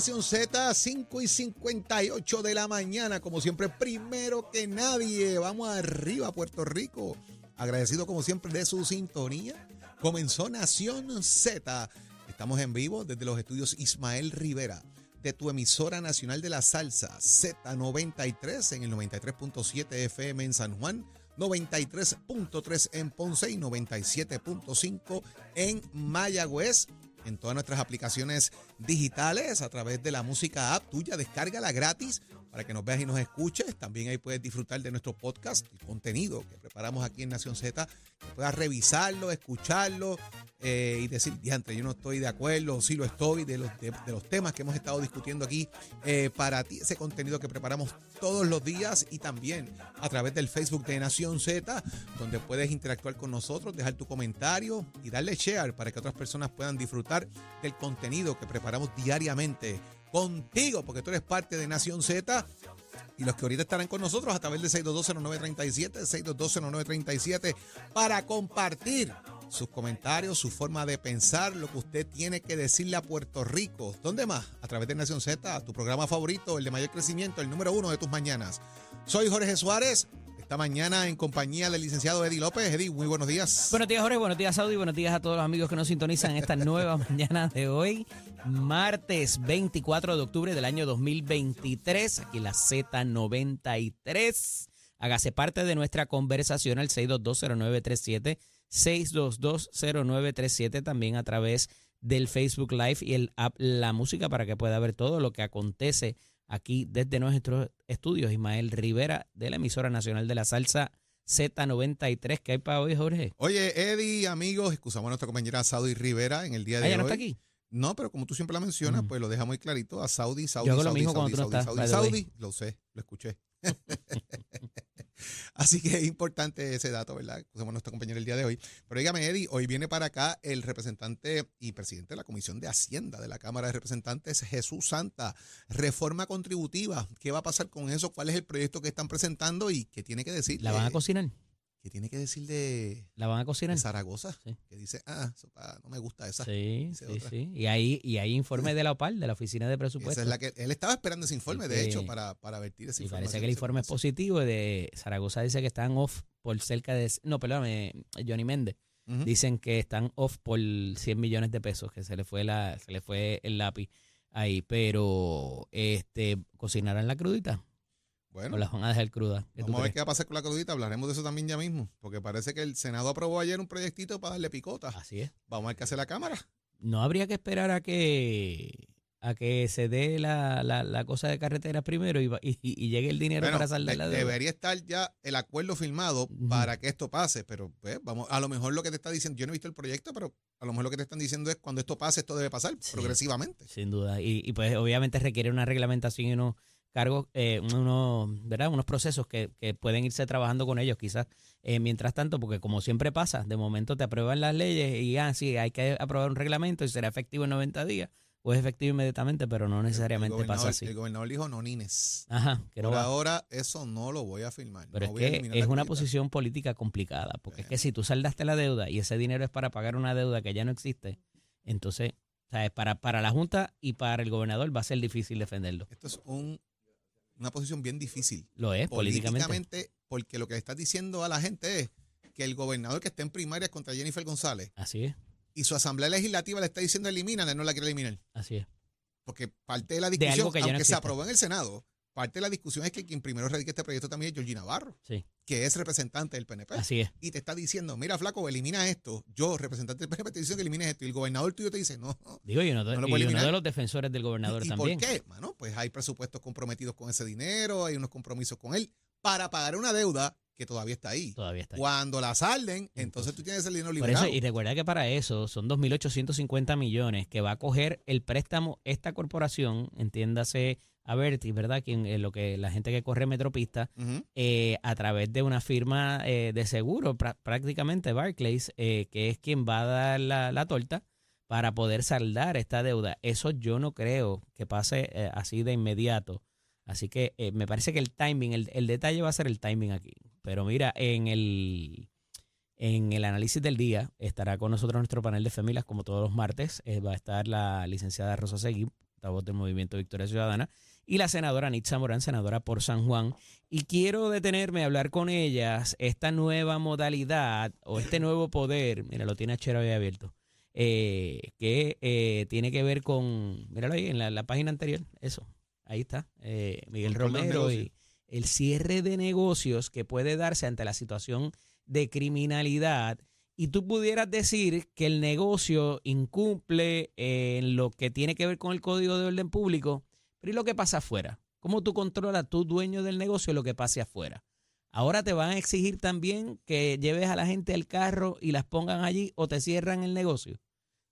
Nación Z, 5 y 58 de la mañana. Como siempre, primero que nadie. Vamos arriba Puerto Rico. Agradecido como siempre de su sintonía. Comenzó Nación Z. Estamos en vivo desde los estudios Ismael Rivera de tu emisora nacional de la salsa Z93 en el 93.7 FM en San Juan. 93.3 en Ponce y 97.5 en Mayagüez en todas nuestras aplicaciones digitales a través de la música app tuya. Descárgala gratis para que nos veas y nos escuches. También ahí puedes disfrutar de nuestro podcast, el contenido que preparamos aquí en Nación Z, que puedas revisarlo, escucharlo eh, y decir, diante, yo no estoy de acuerdo, sí lo estoy, de los, de, los temas que hemos estado discutiendo aquí eh, para ti, ese contenido que preparamos todos los días y también a través del Facebook de Nación Z, donde puedes interactuar con nosotros, dejar tu comentario y darle share para que otras personas puedan disfrutar del contenido que preparamos diariamente contigo, porque tú eres parte de Nación Z. Y los que ahorita estarán con nosotros a través de 6220937, 6220937, para compartir sus comentarios, su forma de pensar, lo que usted tiene que decirle a Puerto Rico. ¿Dónde más? A través de Nación Z, tu programa favorito, el de mayor crecimiento, el número uno de tus mañanas. Soy Jorge Suárez esta mañana en compañía del licenciado Eddie López. Eddie, muy buenos días. Buenos días, Jorge. Buenos días, Saudi. Buenos días a todos los amigos que nos sintonizan en esta nueva mañana de hoy, martes 24 de octubre del año 2023. Aquí la Z93. Hágase parte de nuestra conversación al 6220937, 6220937, también a través del Facebook Live y el app La Música para que pueda ver todo lo que acontece aquí desde nuestros estudios. Ismael Rivera de la emisora nacional de la salsa Z93. ¿Qué hay para hoy, Jorge? Oye, Eddie, amigos, excusamos a nuestra compañera Saudi Rivera en el día de hoy. ¿Ella no está aquí? No, pero como tú siempre la mencionas, pues lo deja muy clarito a Saudi, Saudi, Yo hago lo mismo Saudi, cuando Saudi, tú no Saudi, Saudi, lo sé, lo escuché. Así que es importante ese dato, ¿verdad? Somos nuestro compañero el día de hoy. Pero dígame, Eddie, hoy viene para acá el representante y presidente de la Comisión de Hacienda de la Cámara de Representantes, Jesús Santa. Reforma contributiva. ¿Qué va a pasar con eso? ¿Cuál es el proyecto que están presentando y qué tiene que decir? ¿La van a cocinar? ¿Qué tiene que decir de, ¿La van a cocinar? de Zaragoza? Sí. Que dice, ah, sopa, no me gusta esa. Sí, sí, otra. sí. Y ahí, y hay informe de la OPAL, de la Oficina de Esa Presupuestos. es la que él estaba esperando ese informe, Sí, de que- hecho, para, para vertir ese Y informe. parece que el informe es positivo. De Zaragoza dice que están off por cerca de. No, perdóname, Johnny Méndez. Dicen que están off por 100 millones de pesos, que se le fue la se le fue el lápiz ahí. Pero, este ¿cocinarán la crudita? Bueno, ¿O las van a dejar cruda? ¿Qué tú Vamos a ver qué va a pasar con la crudita. Hablaremos de eso también ya mismo. Porque parece que el Senado aprobó ayer un proyectito para darle picota. Así es. Vamos a ver qué hace la Cámara. No habría que esperar a que a que se dé la, la, la cosa de carretera primero y, y, y llegue el dinero Bueno, para saldar la deuda. debería estar ya el acuerdo firmado para que esto pase. Pero pues, vamos, a lo mejor lo que te está diciendo, yo no he visto el proyecto, pero a lo mejor lo que te están diciendo es cuando esto pase, esto debe pasar Sí. progresivamente. Sin duda. Y, y, pues obviamente requiere una reglamentación y unos cargos, eh, unos, ¿verdad? unos procesos que, que pueden irse trabajando con ellos quizás. eh, mientras tanto, porque como siempre pasa, de momento te aprueban las leyes y ah, sí, hay que aprobar un reglamento y será efectivo en 90 días. O es efectivo inmediatamente, pero no necesariamente pasa así. El gobernador dijo no nines. Ajá, que Por ahora eso no lo voy a firmar. Pero no es que es una posición política complicada, porque es que si tú saldaste la deuda y ese dinero es para pagar una deuda que ya no existe, entonces, ¿sabes? Para, para la Junta y para el gobernador va a ser difícil defenderlo. Esto es un, una posición bien difícil. Lo es, políticamente. políticamente, porque lo que le estás diciendo a la gente es que el gobernador que está en primarias contra Jennifer González Así es, y su asamblea legislativa le está diciendo elimínala, no la quiere eliminar. así es. Porque parte de la De discusión, algo que ya no aunque se aprobó en el Senado, parte de la discusión es que quien primero radica este proyecto también es Georgina Navarro, Sí, que es representante del PNP. así es. Y te está diciendo, mira, flaco, elimina esto. Yo, representante del PNP, te dice que elimines esto. Y el gobernador tuyo te dice, no, no. Digo, y uno, de- No lo y uno de los defensores del gobernador ¿Y, y también. por qué? Mano, pues hay presupuestos comprometidos con ese dinero, hay unos compromisos con él para pagar una deuda que todavía está ahí. Todavía está ahí. Cuando la salden, entonces, Entonces, tú tienes el dinero Por liberado. eso, y recuerda que para eso son 2.850 millones que va a coger el préstamo esta corporación, entiéndase Avertis, ¿verdad? Quien, eh, lo que la gente que corre Metropista, eh, a través de una firma eh, de seguro, prá- prácticamente Barclays, eh, que es quien va a dar la, la torta para poder saldar esta deuda. Eso yo no creo que pase así de inmediato. Así que me parece que el timing, el, el detalle va a ser el timing aquí. Pero mira, en el, en el análisis del día estará con nosotros nuestro panel de familias como todos los martes. Va a estar la licenciada Rosa Seguí, portavoz del Movimiento Victoria Ciudadana, y la senadora Nitza Morán, senadora por San Juan. Y quiero detenerme a hablar con ellas esta nueva modalidad o este nuevo poder, mira, lo tiene Achero ahí abierto, eh, que eh, tiene que ver con, míralo ahí en la, página anterior, eso, ahí está, eh, Miguel Romero y el cierre de negocios que puede darse ante la situación de criminalidad y tú pudieras decir que el negocio incumple en lo que tiene que ver con el código de orden público, pero ¿y lo que pasa afuera? ¿Cómo tú controlas, tu dueño del negocio, lo que pase afuera? Ahora te van a exigir también que lleves a la gente al carro y las pongan allí o te cierran el negocio.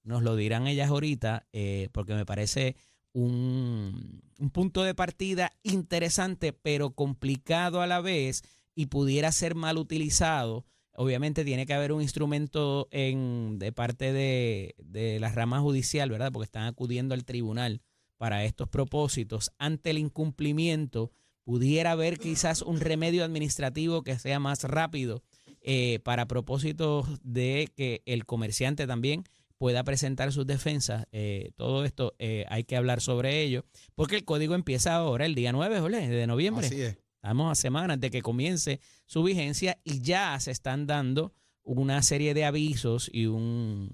Nos lo dirán ellas ahorita, eh, porque me parece un, un punto de partida interesante, pero complicado a la vez y pudiera ser mal utilizado Obviamente tiene que haber un instrumento en, de parte de, de la rama judicial, ¿verdad? Porque están acudiendo al tribunal para estos propósitos. Ante el incumplimiento, pudiera haber quizás un remedio administrativo que sea más rápido eh, para propósitos de que el comerciante también pueda presentar sus defensas. Eh, todo esto eh, hay que hablar sobre ello, porque el código empieza ahora, el día 9 de noviembre. Así es. Estamos a semanas de que comience su vigencia y ya se están dando una serie de avisos y un,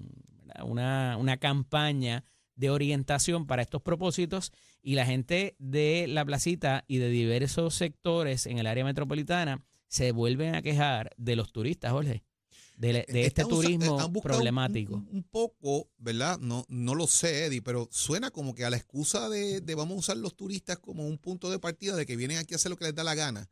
una, una campaña de orientación para estos propósitos y la gente de la placita y de diversos sectores en el área metropolitana se vuelven a quejar de los turistas, Jorge de, este turismo problemático. Un, poco, ¿verdad? No, no lo sé, Eddie, pero suena como que a la excusa de, vamos a usar los turistas como un punto de partida de que vienen aquí a hacer lo que les da la gana.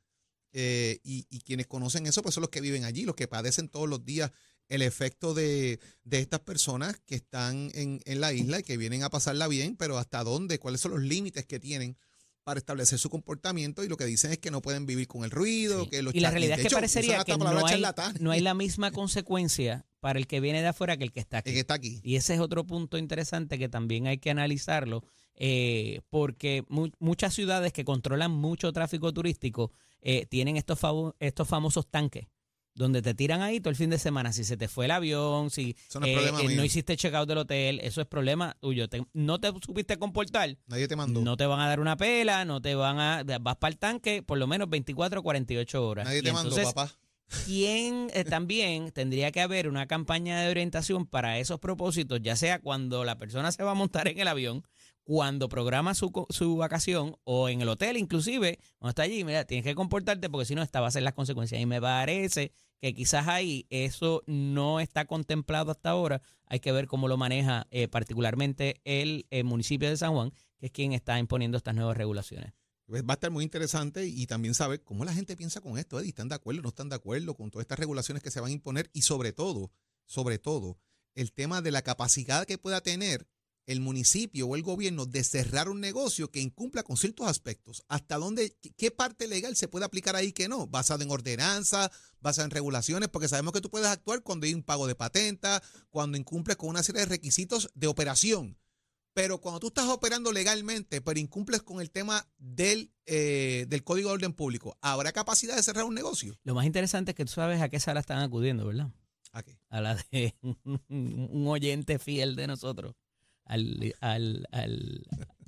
Eh, y, quienes conocen eso, pues son los que viven allí, los que padecen todos los días el efecto de, estas personas que están en, en la isla y que vienen a pasarla bien, pero hasta dónde, cuáles son los límites que tienen para establecer su comportamiento y lo que dicen es que no pueden vivir con el ruido, que los Y la realidad es que parecería que no hay, no hay, la misma consecuencia para el que viene de afuera que el que está aquí. El que está aquí. Y ese es otro punto interesante que también hay que analizarlo, eh, porque muchas ciudades que controlan mucho tráfico turístico eh, tienen estos, estos famosos tanques donde te tiran ahí todo el fin de semana. Si se te fue el avión, si no, eh, eh, no hiciste checkout del hotel, eso es problema tuyo. no te supiste comportar. Nadie te mandó. No te van a dar una pela, no te van a. Vas para el tanque por lo menos 24 o 48 horas. Nadie te mandó, papá. ¿Quién eh, también tendría que haber una campaña de orientación para esos propósitos, ya sea cuando la persona se va a montar en el avión cuando programa su, su vacación o en el hotel inclusive, cuando está allí, mira, tienes que comportarte porque si no, esta va a ser las consecuencias. Y me parece que quizás ahí eso no está contemplado hasta ahora. Hay que ver cómo lo maneja eh, particularmente el, municipio de San Juan, que es quien está imponiendo estas nuevas regulaciones. Pues va a estar muy interesante y también saber cómo la gente piensa con esto, ¿Están de acuerdo, no están de acuerdo con todas estas regulaciones que se van a imponer? Y sobre todo, sobre todo, el tema de la capacidad que pueda tener el municipio o el gobierno de cerrar un negocio que incumpla con ciertos aspectos. ¿Hasta dónde, qué parte legal se puede aplicar ahí que no? Basado en ordenanza, basado en regulaciones, porque sabemos que tú puedes actuar cuando hay un pago de patenta, cuando incumples con una serie de requisitos de operación. Pero cuando tú estás operando legalmente, pero incumples con el tema del, eh, del Código de Orden Público, ¿habrá capacidad de cerrar un negocio? Lo más interesante es que tú sabes a qué sala están acudiendo, ¿verdad? ¿A qué? A la de un oyente fiel de nosotros al, al, al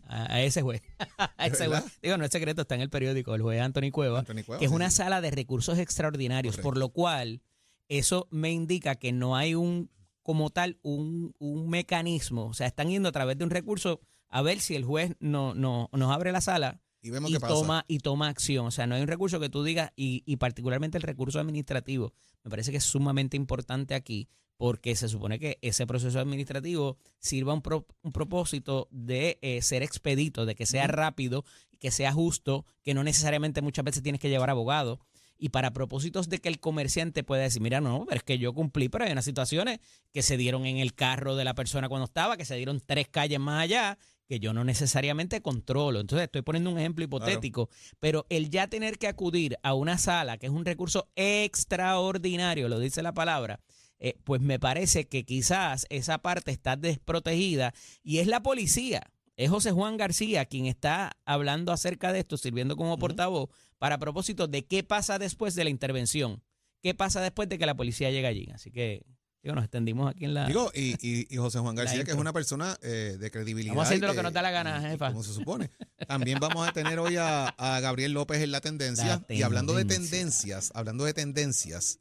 a ese juez. Digo, no es secreto, está en el periódico, el juez Anthony Cueva, que es una sala de recursos extraordinarios, por lo cual eso me indica que no hay un, como tal, un, un, mecanismo, o sea, están yendo a través de un recurso a ver si el juez no, no, nos abre la sala y, vemos toma y toma acción. O sea, no hay un recurso que tú digas, y, y particularmente el recurso administrativo, me parece que es sumamente importante aquí, porque se supone que ese proceso administrativo sirva un, un propósito de eh, ser expedito, de que sea rápido, que sea justo, que no necesariamente muchas veces tienes que llevar abogado. Y para propósitos de que el comerciante pueda decir, mira, no, pero es que yo cumplí, pero hay unas situaciones que se dieron en el carro de la persona cuando estaba, que se dieron tres calles más allá, que yo no necesariamente controlo. Entonces estoy poniendo un ejemplo hipotético, pero el ya tener que acudir a una sala, que es un recurso extraordinario, lo dice la palabra, eh, pues me parece que quizás esa parte está desprotegida y es la policía. Es José Juan García quien está hablando acerca de esto, sirviendo como portavoz, para propósito de qué pasa después de la intervención. ¿Qué pasa después de que la policía llega allí? Así que Digo, nos extendimos aquí en la. Digo, y, y, José Juan García, que es una persona eh, de credibilidad. Vamos haciendo lo que nos da la gana, jefa. Como se supone. También vamos a tener hoy a, Gabriel López en la tendencia. Y hablando de tendencias, hablando de tendencias,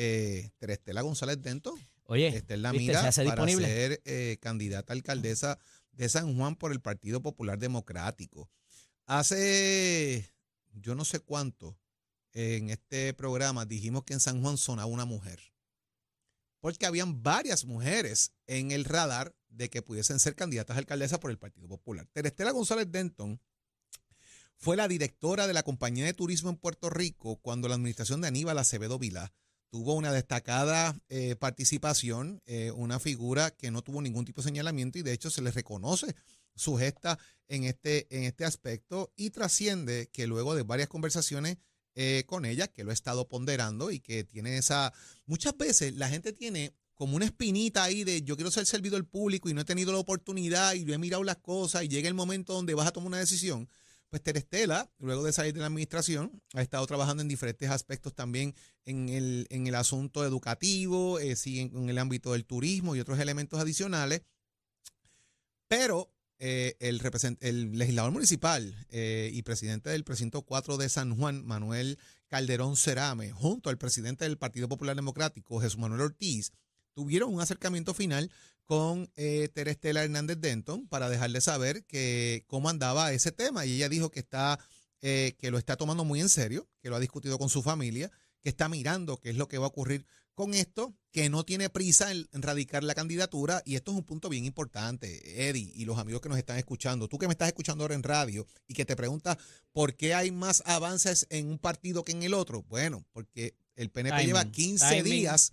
eh, Terestela González Dento. Oye, está en la mira para ser eh, candidata a alcaldesa de San Juan por el Partido Popular Democrático. Hace yo no sé cuánto en este programa dijimos que en San Juan sonaba una mujer. Porque habían varias mujeres en el radar de que pudiesen ser candidatas a alcaldesa por el Partido Popular. Terestela González Denton fue la directora de la compañía de turismo en Puerto Rico cuando la administración de Aníbal Acevedo Vilá tuvo una destacada eh, participación, eh, una figura que no tuvo ningún tipo de señalamiento y de hecho se le reconoce su gesta en este, en este aspecto y trasciende que luego de varias conversaciones eh, con ella, que lo he estado ponderando y que tiene esa... Muchas veces la gente tiene como una espinita ahí de yo quiero ser servidor público y no he tenido la oportunidad y yo he mirado las cosas y llega el momento donde vas a tomar una decisión. Pues Terestela, luego de salir de la administración, ha estado trabajando en diferentes aspectos también en el, en el asunto educativo, eh, en, el ámbito del turismo y otros elementos adicionales. Pero eh, el, el, legislador municipal eh, y presidente del precinto 4 de San Juan, Manuel Calderón Cerame, junto al presidente del Partido Popular Democrático, Jesús Manuel Ortiz, tuvieron un acercamiento final con eh, Terestela Hernández Denton para dejarle saber que cómo andaba ese tema. Y ella dijo que está, eh, que lo está tomando muy en serio, que lo ha discutido con su familia, que está mirando qué es lo que va a ocurrir con esto, que no tiene prisa en, radicar la candidatura. Y esto es un punto bien importante, Eddie, y los amigos que nos están escuchando. Tú que me estás escuchando ahora en radio y que te preguntas por qué hay más avances en un partido que en el otro. Bueno, porque el PNP lleva 15 días.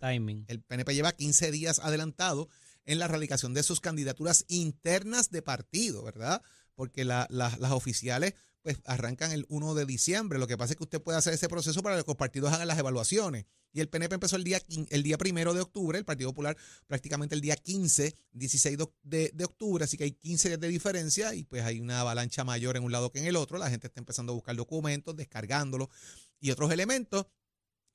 El PNP lleva 15 días adelantado en la radicación de sus candidaturas internas de partido, ¿verdad? Porque las oficiales pues arrancan el 1 de diciembre. Lo que pasa es que usted puede hacer ese proceso para que los partidos hagan las evaluaciones. Y el PNP empezó el día, el día primero de octubre, el Partido Popular prácticamente el día 15, 16 de, de, octubre, así que hay 15 días de diferencia y pues hay una avalancha mayor en un lado que en el otro. La gente está empezando a buscar documentos, descargándolos y otros elementos.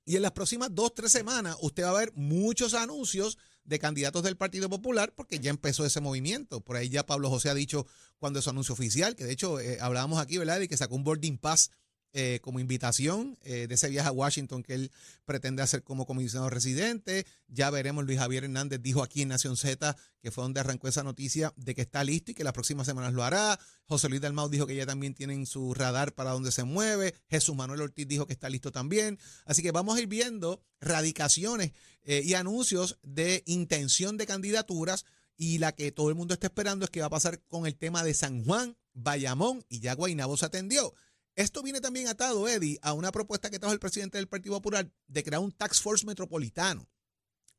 Y en las próximas dos, tres semanas usted va a ver muchos anuncios de candidatos del Partido Popular porque ya empezó ese movimiento. Por ahí ya Pablo José ha dicho cuando es su anuncio oficial, que de hecho eh, hablábamos aquí, ¿verdad? De que sacó un boarding pass eh, como invitación eh, de ese viaje a Washington que él pretende hacer como comisionado residente. Ya veremos, Luis Javier Hernández dijo aquí en Nación Z, que fue donde arrancó esa noticia, de que está listo y que las próximas semanas lo hará. José Luis Dalmau dijo que ya también tienen su radar para donde se mueve. Jesús Manuel Ortiz dijo que está listo también. Así que vamos a ir viendo radicaciones eh, y anuncios de intención de candidaturas. Y la que todo el mundo está esperando es que va a pasar con el tema de San Juan, Bayamón y ya Guaynabo se atendió. Esto viene también atado, Eddie, a una propuesta que trajo el presidente del Partido Popular de crear un tax force metropolitano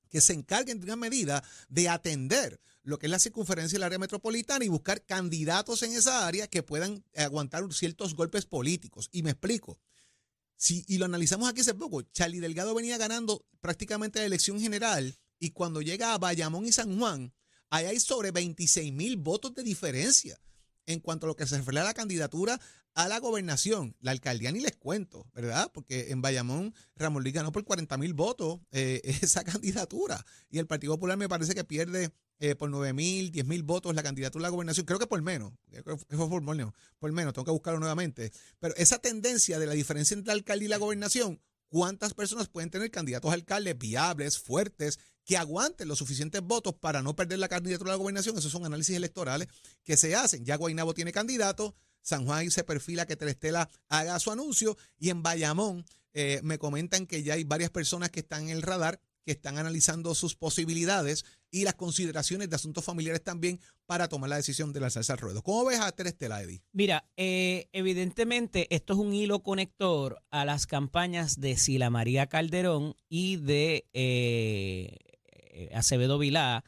que se encargue en gran medida de atender lo que es la circunferencia del área metropolitana y buscar candidatos en esa área que puedan aguantar ciertos golpes políticos. Y me explico. Si, y lo analizamos aquí hace poco, Charlie Delgado venía ganando prácticamente la elección general y cuando llega a Bayamón y San Juan, ahí hay sobre 26 mil votos de diferencia en cuanto a lo que se refiere a la candidatura a la gobernación. La alcaldía ni les cuento, ¿verdad? Porque en Bayamón Ramón Luis ganó por 40 mil votos eh, esa candidatura y el Partido Popular me parece que pierde eh, por 9 mil, 10 mil votos la candidatura a la gobernación. Creo que por menos, creo que fue por menos, por menos, tengo que buscarlo nuevamente. Pero esa tendencia de la diferencia entre la alcaldía y la gobernación, ¿cuántas personas pueden tener candidatos a alcaldes viables, fuertes, que aguanten los suficientes votos para no perder la candidatura a la gobernación. Esos son análisis electorales que se hacen. Ya Guaynabo tiene candidato, San Juan se perfila que Telestela haga su anuncio y en Bayamón eh, me comentan que ya hay varias personas que están en el radar que están analizando sus posibilidades y las consideraciones de asuntos familiares también para tomar la decisión de lanzarse al ruedo. ¿Cómo ves a Terestela, Eddie? Mira, eh, evidentemente esto es un hilo conector a las campañas de Sila María Calderón y de eh, eh, Acevedo Vilá.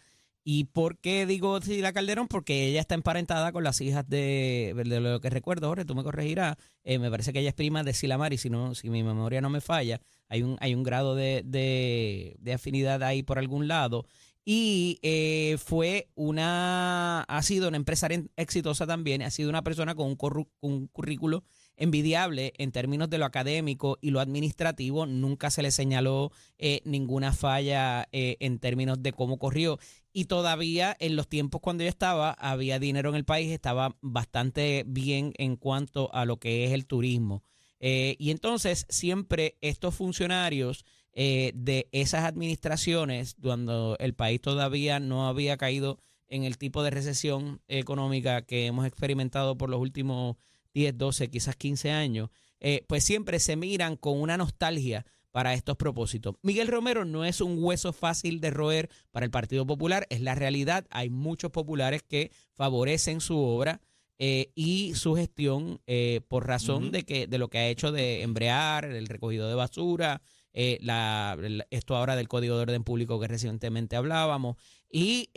¿Y por qué digo Sila Calderón? Porque ella está emparentada con las hijas de, de lo que recuerdo, Jorge, tú me corregirás. Eh, me parece que ella es prima de Sila Mari, si, no, si mi memoria no me falla. Hay un, hay un grado de, de, afinidad ahí por algún lado. Y eh, fue una, ha sido una empresaria exitosa también, ha sido una persona con un, un currículo envidiable en términos de lo académico y lo administrativo. Nunca se le señaló eh, ninguna falla eh, en términos de cómo corrió. Y todavía en los tiempos cuando yo estaba, había dinero en el país, estaba bastante bien en cuanto a lo que es el turismo. Eh, y entonces siempre estos funcionarios de esas administraciones, cuando el país todavía no había caído en el tipo de recesión económica que hemos experimentado por los últimos 10, 12, quizás 15 años, eh, pues siempre se miran con una nostalgia para estos propósitos. Miguel Romero no es un hueso fácil de roer para el Partido Popular, es la realidad. Hay muchos populares que favorecen su obra eh, y su gestión eh, por razón de que de lo que ha hecho de embrear, el recogido de basura, la, esto ahora del Código de Orden Público que recientemente hablábamos. Y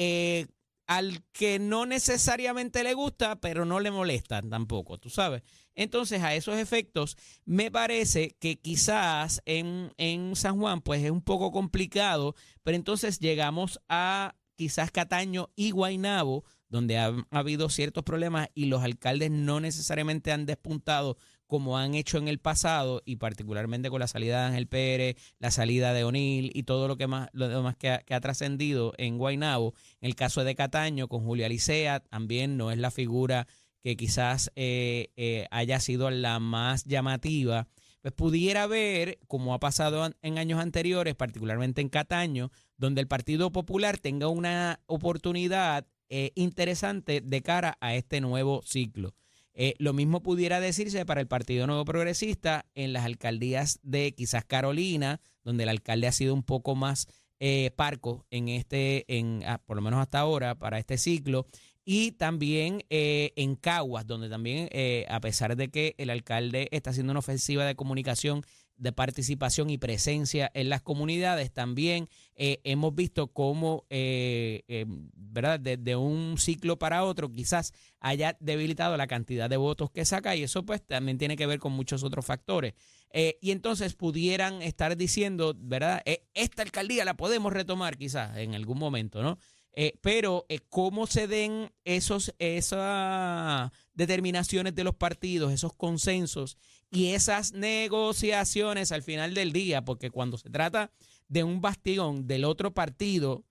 al que no necesariamente le gusta, pero no le molesta tampoco, tú sabes. Entonces, a esos efectos, me parece que quizás en, en San Juan, pues es un poco complicado, pero entonces llegamos a quizás Cataño y Guainabo, donde ha, ha habido ciertos problemas y los alcaldes no necesariamente han despuntado como han hecho en el pasado y particularmente con la salida de Ángel Pérez, la salida de O'Neill y todo lo que más lo demás que ha, trascendido en Guaynabo. En el caso de Cataño con Julia Licea también no es la figura que quizás eh, eh, haya sido la más llamativa. Pues pudiera ver, como ha pasado en años anteriores, particularmente en Cataño, donde el Partido Popular tenga una oportunidad eh, interesante de cara a este nuevo ciclo. Eh, lo mismo pudiera decirse para el Partido Nuevo Progresista en las alcaldías de quizás Carolina, donde el alcalde ha sido un poco más eh, parco en este, en, ah, por lo menos hasta ahora, para este ciclo. Y también eh, en Caguas, donde también, a pesar de que el alcalde está haciendo una ofensiva de comunicación de participación y presencia en las comunidades. También eh, hemos visto cómo, eh, eh, ¿verdad? Desde un ciclo para otro quizás haya debilitado la cantidad de votos que saca y eso pues también tiene que ver con muchos otros factores. y entonces pudieran estar diciendo, ¿verdad? esta alcaldía la podemos retomar quizás en algún momento, ¿no? Pero cómo se den esos, esas determinaciones de los partidos, esos consensos y esas negociaciones al final del día, porque cuando se trata de un bastión del otro partido,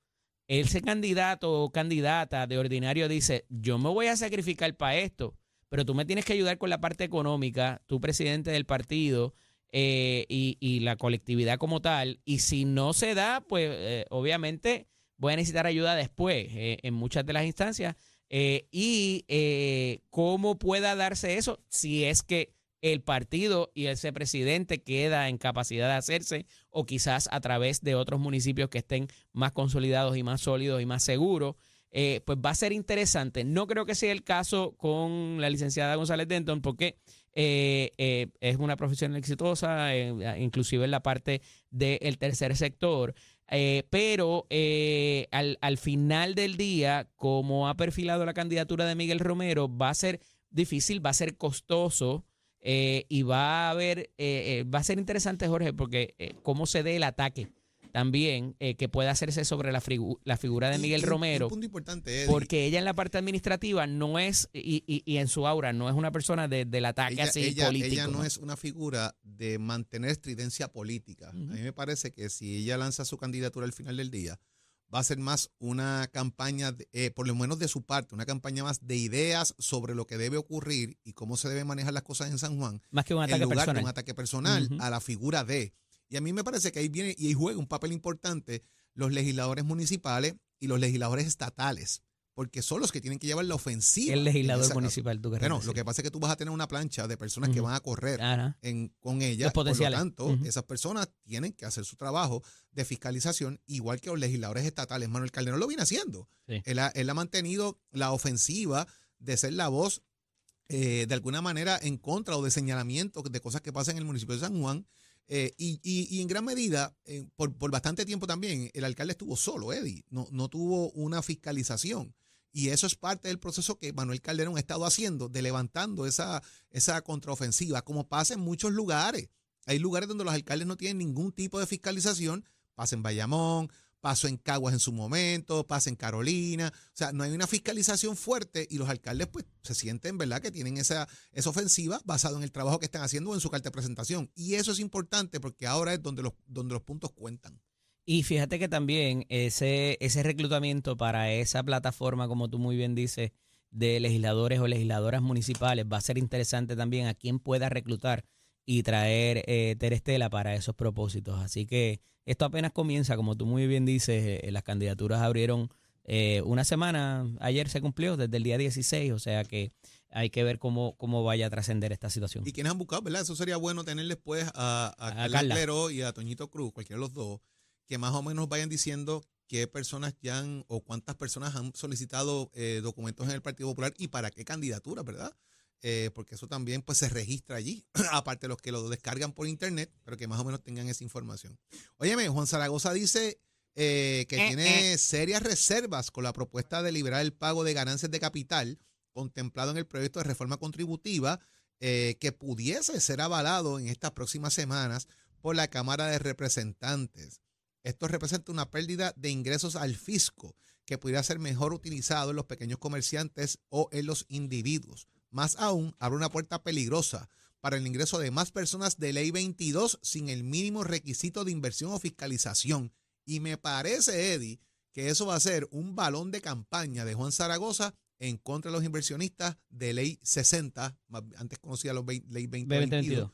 ese candidato o candidata de ordinario dice, yo me voy a sacrificar para esto, pero tú me tienes que ayudar con la parte económica, tú presidente del partido eh, y, la colectividad como tal, y si no se da, pues eh, obviamente voy a necesitar ayuda después eh, en muchas de las instancias. y cómo pueda darse eso si es que el partido y ese presidente queda en capacidad de hacerse o quizás a través de otros municipios que estén más consolidados y más sólidos y más seguros. Eh, pues va a ser interesante. No creo que sea el caso con la licenciada González Denton porque eh, eh, es una profesión exitosa, inclusive en la parte del tercer sector. Pero al, al final del día, como ha perfilado la candidatura de Miguel Romero, va a ser difícil, va a ser costoso eh, y va a haber, eh, eh, va a ser interesante, Jorge, porque cómo se dé el ataque también que puede hacerse sobre la, la figura de Miguel Romero. punto importante, Porque ella en la parte administrativa no es, y, y, en su aura, no es una persona del ataque así político. Ella no, es una figura de mantener estridencia política. A mí me parece que si ella lanza su candidatura al final del día, va a ser más una campaña, eh, por lo menos de su parte, una campaña más de ideas sobre lo que debe ocurrir y cómo se deben manejar las cosas en San Juan. Más que un ataque personal. un ataque personal a la figura de. Y a mí me parece que ahí viene y ahí juega un papel importante los legisladores municipales y los legisladores estatales porque son los que tienen que llevar la ofensiva. El legislador municipal, tú Bueno, lo que pasa es que tú vas a tener una plancha de personas que van a correr en, con ella. Por lo tanto, esas personas tienen que hacer su trabajo de fiscalización, igual que los legisladores estatales. Manuel Calderón lo viene haciendo. Él, ha, mantenido la ofensiva de ser la voz, eh, de alguna manera, en contra o de señalamiento de cosas que pasan en el municipio de San Juan. Eh, y, y, en gran medida, por, por, bastante tiempo también, el alcalde estuvo solo, Eddie. No, no tuvo una fiscalización. Y eso es parte del proceso que Manuel Calderón ha estado haciendo, de levantando esa, esa contraofensiva, como pasa en muchos lugares. Hay lugares donde los alcaldes no tienen ningún tipo de fiscalización, pasa en Bayamón, pasó en Caguas en su momento, pasa en Carolina. O sea, no hay una fiscalización fuerte y los alcaldes pues se sienten, ¿verdad?, que tienen esa, esa ofensiva basado en el trabajo que están haciendo en su carta de presentación. Y eso es importante porque ahora es donde los, donde los puntos cuentan. Y fíjate que también ese, ese reclutamiento para esa plataforma, como tú muy bien dices, de legisladores o legisladoras municipales, va a ser interesante también a quién pueda reclutar y traer eh, Terestela para esos propósitos. Así que esto apenas comienza, como tú muy bien dices, eh, las candidaturas abrieron eh, una semana, ayer se cumplió, desde el día 16, o sea que hay que ver cómo, cómo vaya a trascender esta situación. Y quienes han buscado, ¿verdad? Eso sería bueno tener después a, a, a y a Toñito Cruz, cualquiera de los dos, que más o menos vayan diciendo qué personas ya han o cuántas personas han solicitado eh, documentos en el Partido Popular y para qué candidatura, ¿verdad? Eh, porque eso también pues se registra allí, aparte de los que lo descargan por internet, pero que más o menos tengan esa información. Óyeme, Juan Zaragoza dice eh, que tiene serias reservas con la propuesta de liberar el pago de ganancias de capital contemplado en el proyecto de reforma contributiva que pudiese ser avalado en estas próximas semanas por la Cámara de Representantes. Esto representa una pérdida de ingresos al fisco que pudiera ser mejor utilizado en los pequeños comerciantes o en los individuos. Más aún, abre una puerta peligrosa para el ingreso de más personas de ley 22 sin el mínimo requisito de inversión o fiscalización. Y me parece, Eddie, que eso va a ser un balón de campaña de Juan Zaragoza en contra de los inversionistas de ley 60, antes conocida los ley 2022.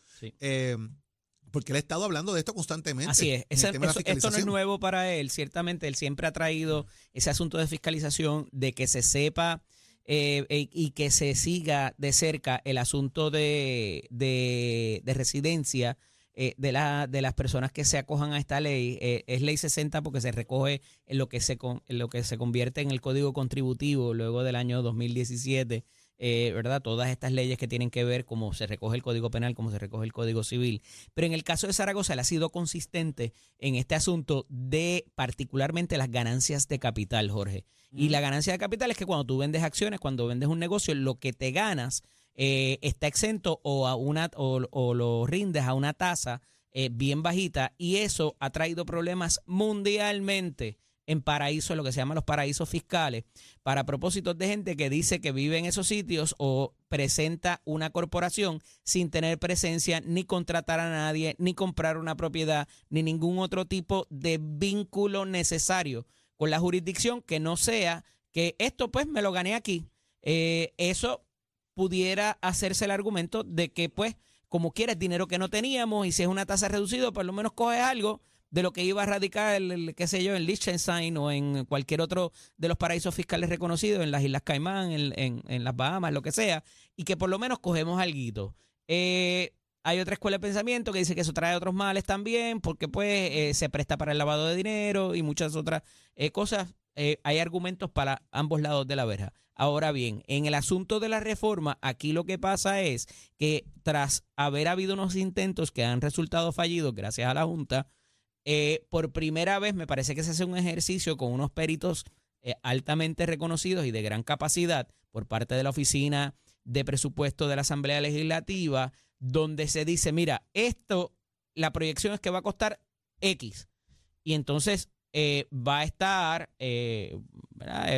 Porque él ha estado hablando de esto constantemente. Así es. esto no es nuevo para él. Ciertamente, él siempre ha traído ese asunto de fiscalización, de que se sepa eh, eh, y que se siga de cerca el asunto de, de, residencia eh, de, la, de las personas que se acojan a esta ley. es ley 60 porque se recoge en lo, que se, en lo que se convierte en el código contributivo luego del año 2017 eh, ¿verdad? Todas estas leyes que tienen que ver cómo se recoge el Código Penal, cómo se recoge el Código Civil. Pero en el caso de Zaragoza, él ha sido consistente en este asunto de particularmente las ganancias de capital, Jorge. Y la ganancia de capital es que cuando tú vendes acciones, cuando vendes un negocio, lo que te ganas eh, está exento o, a una, o, lo rindes a una tasa eh, bien bajita y eso ha traído problemas mundialmente en paraísos, lo que se llaman los paraísos fiscales, para propósitos de gente que dice que vive en esos sitios o presenta una corporación sin tener presencia, ni contratar a nadie, ni comprar una propiedad, ni ningún otro tipo de vínculo necesario con la jurisdicción que no sea que esto pues me lo gané aquí. Eh, eso pudiera hacerse el argumento de que pues como quieres dinero que no teníamos y si es una tasa reducida, por lo menos coges algo de lo que iba a radicar, el, qué sé yo, en Liechtenstein o en cualquier otro de los paraísos fiscales reconocidos, en las Islas Caimán, en, las Bahamas, lo que sea, y que por lo menos cogemos algo. Eh, hay otra escuela de pensamiento que dice que eso trae otros males también, porque pues eh, se presta para el lavado de dinero y muchas otras eh, cosas. hay argumentos para ambos lados de la verja. Ahora bien, en el asunto de la reforma, aquí lo que pasa es que tras haber habido unos intentos que han resultado fallidos gracias a la Junta, eh, por primera vez me parece que se hace un ejercicio con unos peritos eh, altamente reconocidos y de gran capacidad por parte de la Oficina de Presupuesto de la Asamblea Legislativa, donde se dice, mira, esto, la proyección es que va a costar X. Y entonces eh, va a estar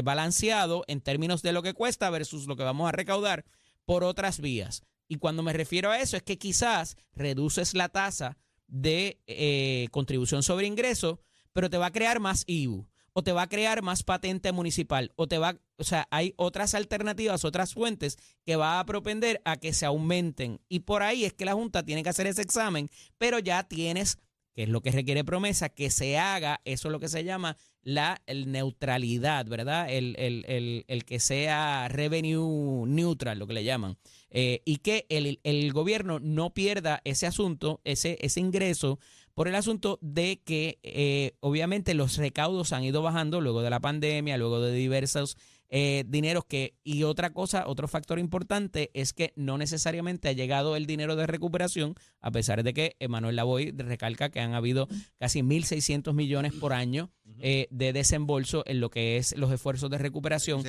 balanceado en términos de lo que cuesta versus lo que vamos a recaudar por otras vías. Y cuando me refiero a eso es que quizás reduces la tasa de eh, contribución sobre ingreso, pero te va a crear más IBU o te va a crear más patente municipal o te va, o sea, hay otras alternativas, otras fuentes que va a propender a que se aumenten. Y por ahí es que la Junta tiene que hacer ese examen, pero ya tienes que es lo que requiere promesa, que se haga, eso es lo que se llama la neutralidad, ¿verdad? El, el, que sea revenue neutral, lo que le llaman. Eh, y que el, gobierno no pierda ese asunto, ese, ese ingreso, por el asunto de que eh, obviamente los recaudos han ido bajando luego de la pandemia, luego de diversos eh, dineros que, y otra cosa, otro factor importante es que no necesariamente ha llegado el dinero de recuperación, a pesar de que Emanuel Lavoy recalca que han habido casi 1.600 millones por año eh, de desembolso en lo que es los esfuerzos de recuperación.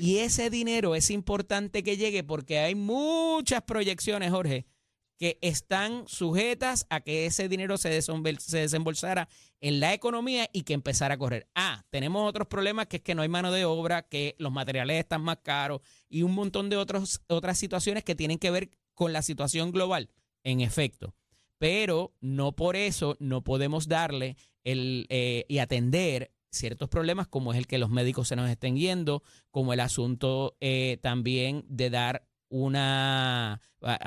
Y ese dinero es importante que llegue porque hay muchas proyecciones, Jorge, que están sujetas a que ese dinero se, se desembolsara en la economía y que empezara a correr. Ah, tenemos otros problemas que es que no hay mano de obra, que los materiales están más caros y un montón de otros, otras situaciones que tienen que ver con la situación global, en efecto. Pero no por eso no podemos darle el, eh, y atender ciertos problemas como es el que los médicos se nos estén yendo, como el asunto eh, también de dar una,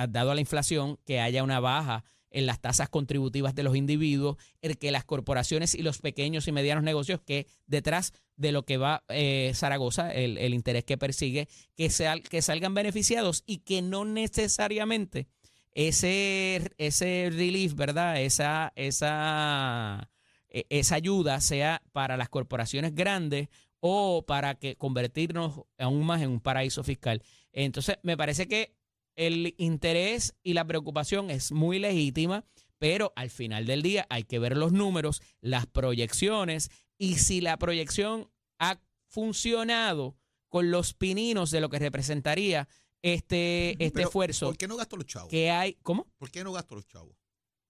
dado a la inflación, que haya una baja en las tasas contributivas de los individuos, el que las corporaciones y los pequeños y medianos negocios, que detrás de lo que va eh, Zaragoza, el, interés que persigue, que, que salgan beneficiados y que no necesariamente ese, ese relief, ¿verdad? Esa, esa, e, esa ayuda sea para las corporaciones grandes o para que convertirnos aún más en un paraíso fiscal. Entonces, me parece que el interés y la preocupación es muy legítima, pero al final del día hay que ver los números, las proyecciones y si la proyección ha funcionado con los pininos de lo que representaría este, este esfuerzo. ¿Por qué no gastó los chavos? Que hay, ¿Cómo? ¿Por qué no gastó los chavos?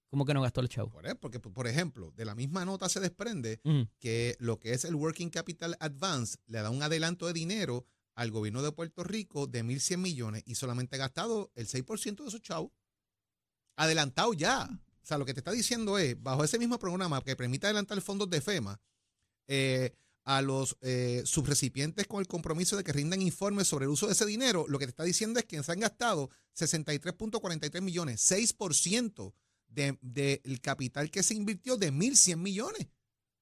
¿Cómo que no gastó los chavos? Porque, por ejemplo, de la misma nota se desprende que lo que es el Working Capital Advance le da un adelanto de dinero al gobierno de Puerto Rico de 1.100 millones y solamente ha gastado el 6% de esos chavos. Adelantado ya. O sea, lo que te está diciendo es, bajo ese mismo programa que permite adelantar fondos de FEMA, eh, a los eh, subrecipientes con el compromiso de que rindan informes sobre el uso de ese dinero, lo que te está diciendo es que se han gastado 63.43 millones, 6% del de, capital que se invirtió de 1.100 millones.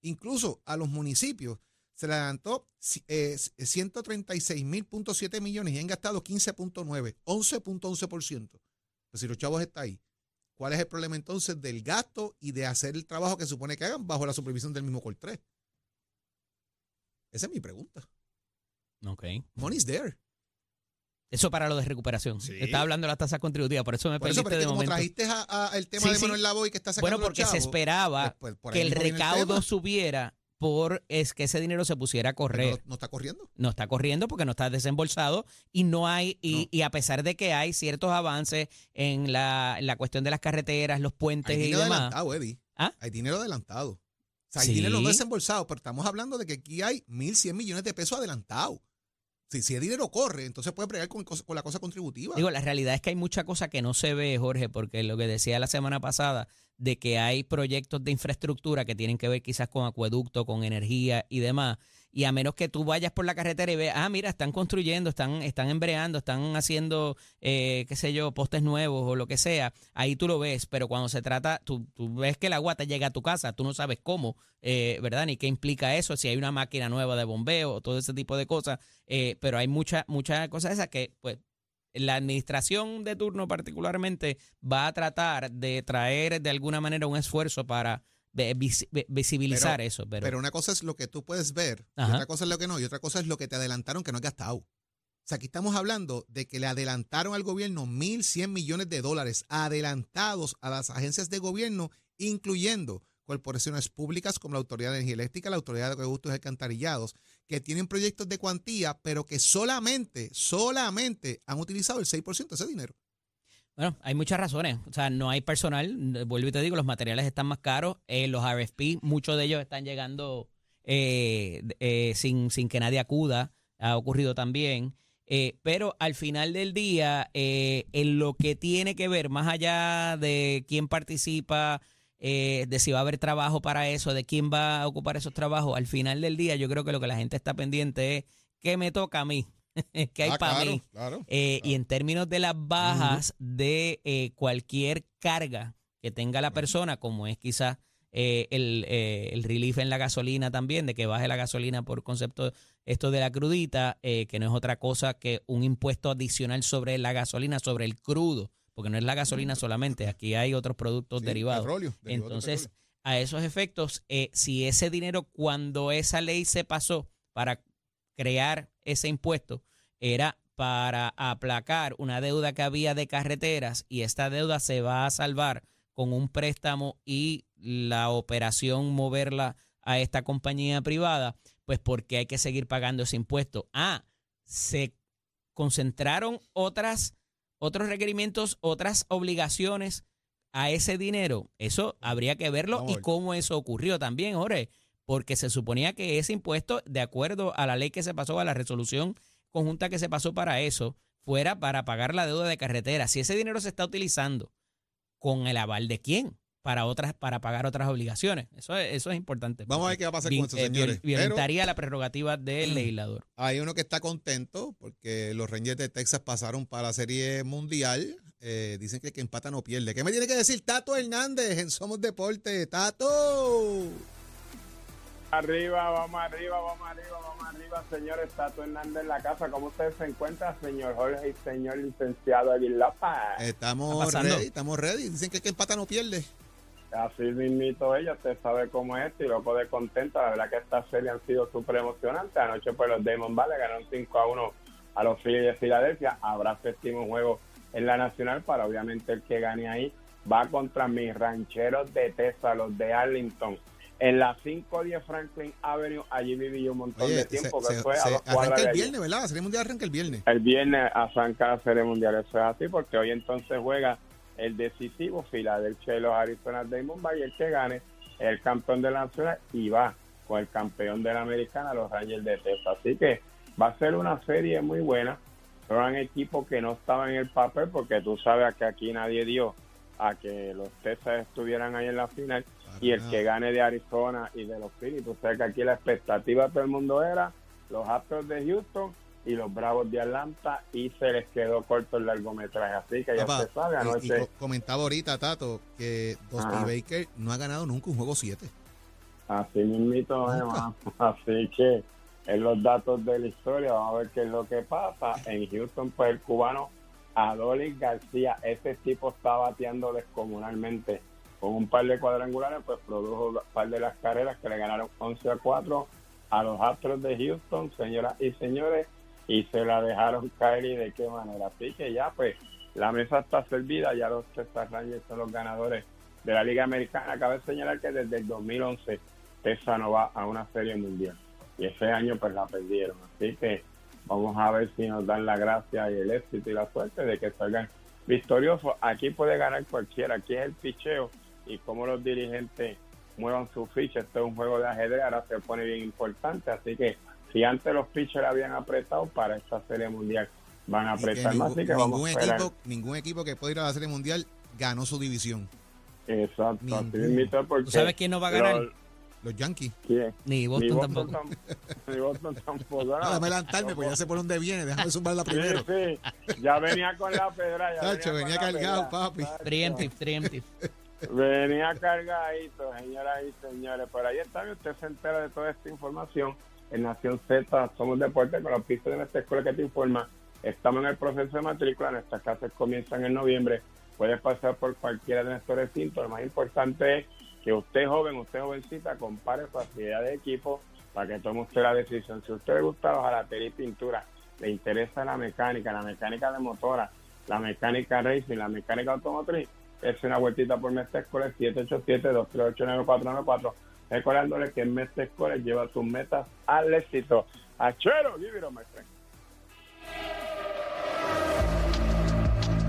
Incluso a los municipios se le adelantó eh, 136.7 millones y han gastado 15.9, 11.11%. Pues si los chavos están ahí, ¿cuál es el problema entonces del gasto y de hacer el trabajo que supone que hagan bajo la supervisión del mismo Col 3? Esa es mi pregunta. Ok. Money's there. Eso para lo de recuperación. Sí. Estaba hablando de las tasas contributivas, por eso me por eso, de como trajiste el tema de Manuel Lavoy que está sacando Bueno, porque se esperaba pues, pues, que el recaudo subiera por es que ese dinero se pusiera a correr. No, está corriendo. No está corriendo porque no está desembolsado y no hay, y, a pesar de que hay ciertos avances en la, cuestión de las carreteras, los puentes hay y demás. Adelantado, Eddie. ¿Ah? Hay dinero adelantado. O sea, hay dinero no desembolsado, pero estamos hablando de que aquí hay 1.100 millones de pesos adelantados. Si, si el dinero corre, entonces puede pregar con, con, la cosa contributiva. Digo, la realidad es que hay mucha cosa que no se ve, Jorge, porque lo que decía la semana pasada, de que hay proyectos de infraestructura que tienen que ver quizás con acueducto, con energía y demás. Y a menos que tú vayas por la carretera y veas, ah, mira, están construyendo, están, están embreando, están haciendo, eh, qué sé yo, postes nuevos o lo que sea, ahí tú lo ves. Pero cuando se trata, tú, ves que el agua te llega a tu casa, tú no sabes cómo, eh, ¿verdad? Ni qué implica eso, si hay una máquina nueva de bombeo, todo ese tipo de cosas. Eh, pero hay muchas muchas cosas esas que, pues, la administración de turno particularmente va a tratar de traer de alguna manera un esfuerzo para visibilizar eso. Pero, una cosa es lo que tú puedes ver, y otra cosa es lo que no, y otra cosa es lo que te adelantaron que no has gastado. O sea, aquí estamos hablando de que le adelantaron al gobierno 1.100 millones de dólares adelantados a las agencias de gobierno, incluyendo corporaciones públicas como la Autoridad de Energía Eléctrica, la Autoridad de Acueductos y Alcantarillados, que tienen proyectos de cuantía, pero que solamente, solamente han utilizado el 6% de ese dinero. Bueno, hay muchas razones. O sea, no hay personal. Vuelvo y te digo, los materiales están más caros. Eh, los RFP, muchos de ellos están llegando eh, eh, sin, sin que nadie acuda. Ha ocurrido también. pero al final del día, en lo que tiene que ver, más allá de quién participa, eh, de si va a haber trabajo para eso, de quién va a ocupar esos trabajos. Al final del día, yo creo que lo que la gente está pendiente es qué me toca a mí, qué hay ah, para mí. Eh, y en términos de las bajas de eh, cualquier carga que tenga la persona, como es quizás el, el relief en la gasolina también, de que baje la gasolina por concepto esto de la crudita, que no es otra cosa que un impuesto adicional sobre la gasolina, sobre el crudo porque no es la gasolina solamente, aquí hay otros productos derivados. Entonces, a esos efectos, eh, si ese dinero cuando esa ley se pasó para crear ese impuesto, era para aplacar una deuda que había de carreteras y esta deuda se va a salvar con un préstamo y la operación moverla a esta compañía privada, pues porque hay que seguir pagando ese impuesto. Ah, se concentraron otras otros requerimientos, otras obligaciones a ese dinero. Eso habría que verlo Vamos y cómo eso ocurrió también, Jorge, porque se suponía que ese impuesto, de acuerdo a la ley que se pasó, a la resolución conjunta que se pasó para eso, fuera para pagar la deuda de carretera. Si ese dinero se está utilizando, ¿con el aval de quién? Para otras, para pagar otras obligaciones. Eso es, eso es importante. Vamos a ver qué va a pasar con eso, eh, señores. Pero violentaría la prerrogativa del legislador. hay uno que está contento porque los Rangers de Texas pasaron para la Serie Mundial. Eh, dicen que el que empata no pierde. ¿Qué me tiene que decir Tato Hernández en Somos Deporte? ¡Tato! Arriba, vamos arriba, vamos arriba, vamos arriba, señor Estato Hernández en la casa. ¿Cómo usted se encuentra, señor Jorge y señor licenciado Aguilapa? Estamos ready, estamos ready. Dicen que el que empata no pierde. Así mismito ella, usted sabe cómo es esto y loco de contenta. La verdad que esta serie han sido súper emocionantes. Anoche pues los Damon Valley ganaron 5 a 1 a los Phillies de Filadelfia. Habrá séptimo juego en la Nacional para obviamente el que gane ahí va contra mis rancheros de Texas, los de Arlington. En la 510 Franklin Avenue, allí viví yo un montón Oye, de tiempo, se- que fue se cuadras arranca el viernes, ¿verdad? La Serie Mundial arranca el viernes. El viernes arranca la Serie Mundial, eso es así, porque hoy entonces juega el decisivo Filadelfia y los Arizona Diamondbacks y el que gane el campeón de la Nacional y va con el campeón de la Americana, los Rangers de Texas. Así que va a ser una serie muy buena. Son equipos que no estaban en el papel porque tú sabes que aquí nadie dio a que los Texas estuvieran ahí en la final y el que gane de Arizona y de los Phillies. Tú sabes que aquí la expectativa de todo el mundo era los Astros de Houston y los Bravos de Atlanta y se les quedó corto el largometraje. Así que ya se sabe, anoche co- comentaba ahorita, Tato, que Dusty Ajá. Baker no ha ganado nunca un juego 7. así mismito. Así que en los datos de la historia vamos a ver qué es lo que pasa. En Houston, pues el cubano Adolis García, ese tipo está bateando descomunalmente. Con un par de cuadrangulares, pues produjo un par de las carreras que le ganaron 11 a 4 a los Astros de Houston, señoras y señores, y se la dejaron caer y de qué manera. Así que ya, pues, la mesa está servida, ya los Texas Rangers son los ganadores de la Liga Americana. Cabe señalar que desde el 2011 Texas no va a una serie mundial y ese año pues la perdieron. Así que vamos a ver si nos dan la gracia y el éxito y la suerte de que salgan victoriosos. Aquí puede ganar cualquiera, aquí es el picheo y cómo los dirigentes muevan su ficha. Esto es un juego de ajedrez, ahora se pone bien importante. Así que si antes los pitchers habían apretado, para esta serie mundial van a apretar más. ningún, Así que vamos ningún a esperar. equipo, ningún equipo que pueda ir a la Serie Mundial ganó su división. Exacto, así Ninguno. mismito, porque ¿Tú sabes quién no va a ganar? los- Los Yankees. ¿quién? Ni Ni Boston tampoco. tam- ni Boston tampoco. no. Déjame adelantarme, pues ya sé por dónde viene. Déjame zumbarla primero. Sí, sí. Ya venía con la pedra. Ya Tacho, venía cargado, pedra. papi. Preemptive, preemptive. Venía cargadito, señoras y señores. Por ahí está, usted se entera de toda esta información en Nación Z. Somos Deporte con los pisos de nuestra escuela que te informa. Estamos en el proceso de matrícula. Nuestras clases comienzan en noviembre. Puedes pasar por cualquiera de nuestros recintos. Lo más importante es que usted joven, usted jovencita, compare facilidad de equipo para que tome usted la decisión. Si a usted le gusta la jalatería y pintura, le interesa la mecánica, la mecánica de motora, la mecánica racing, la mecánica automotriz, es una vueltita por Mestre Escolar 787-238-9494. Recordándole que en Mestre Escolar lleva tus metas al éxito. Achero, give it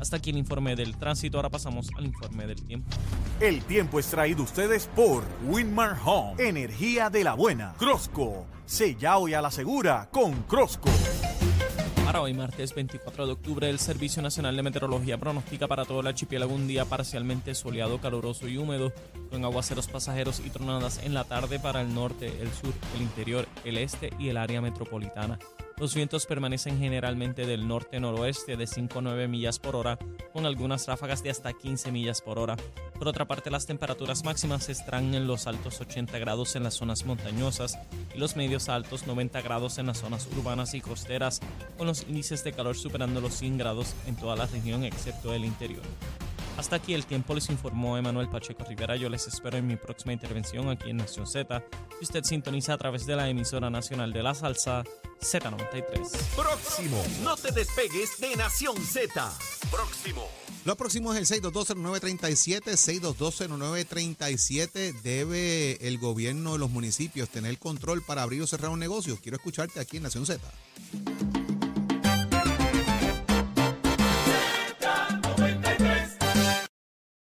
Hasta aquí el informe del tránsito, ahora pasamos al informe del tiempo. El tiempo es traído a ustedes por Winmar Home, energía de la buena. Crosco, sella hoy a la segura con Crosco. Para hoy, martes 24 de octubre, el Servicio Nacional de Meteorología pronostica para todo el archipiélago un día parcialmente soleado, caluroso y húmedo, con aguaceros pasajeros y tronadas en la tarde para el norte, el sur, el interior, el este y el área metropolitana. Los vientos permanecen generalmente del norte-noroeste de 5 a 9 millas por hora, con algunas ráfagas de hasta 15 millas por hora. Por otra parte, las temperaturas máximas estarán en los altos 80 grados en las zonas montañosas y los medios altos 90 grados en las zonas urbanas y costeras, con los índices de calor superando los 100 grados en toda la región excepto el interior. Hasta aquí el tiempo les informó Emanuel Pacheco Rivera. Yo les espero en mi próxima intervención aquí en Nación Z. Si usted sintoniza a través de la emisora nacional de la salsa Z93. Próximo. No te despegues de Nación Z. Próximo. Lo próximo es el 6220937, 6220937. ¿Debe el gobierno de los municipios tener control para abrir o cerrar un negocio? Quiero escucharte aquí en Nación Z.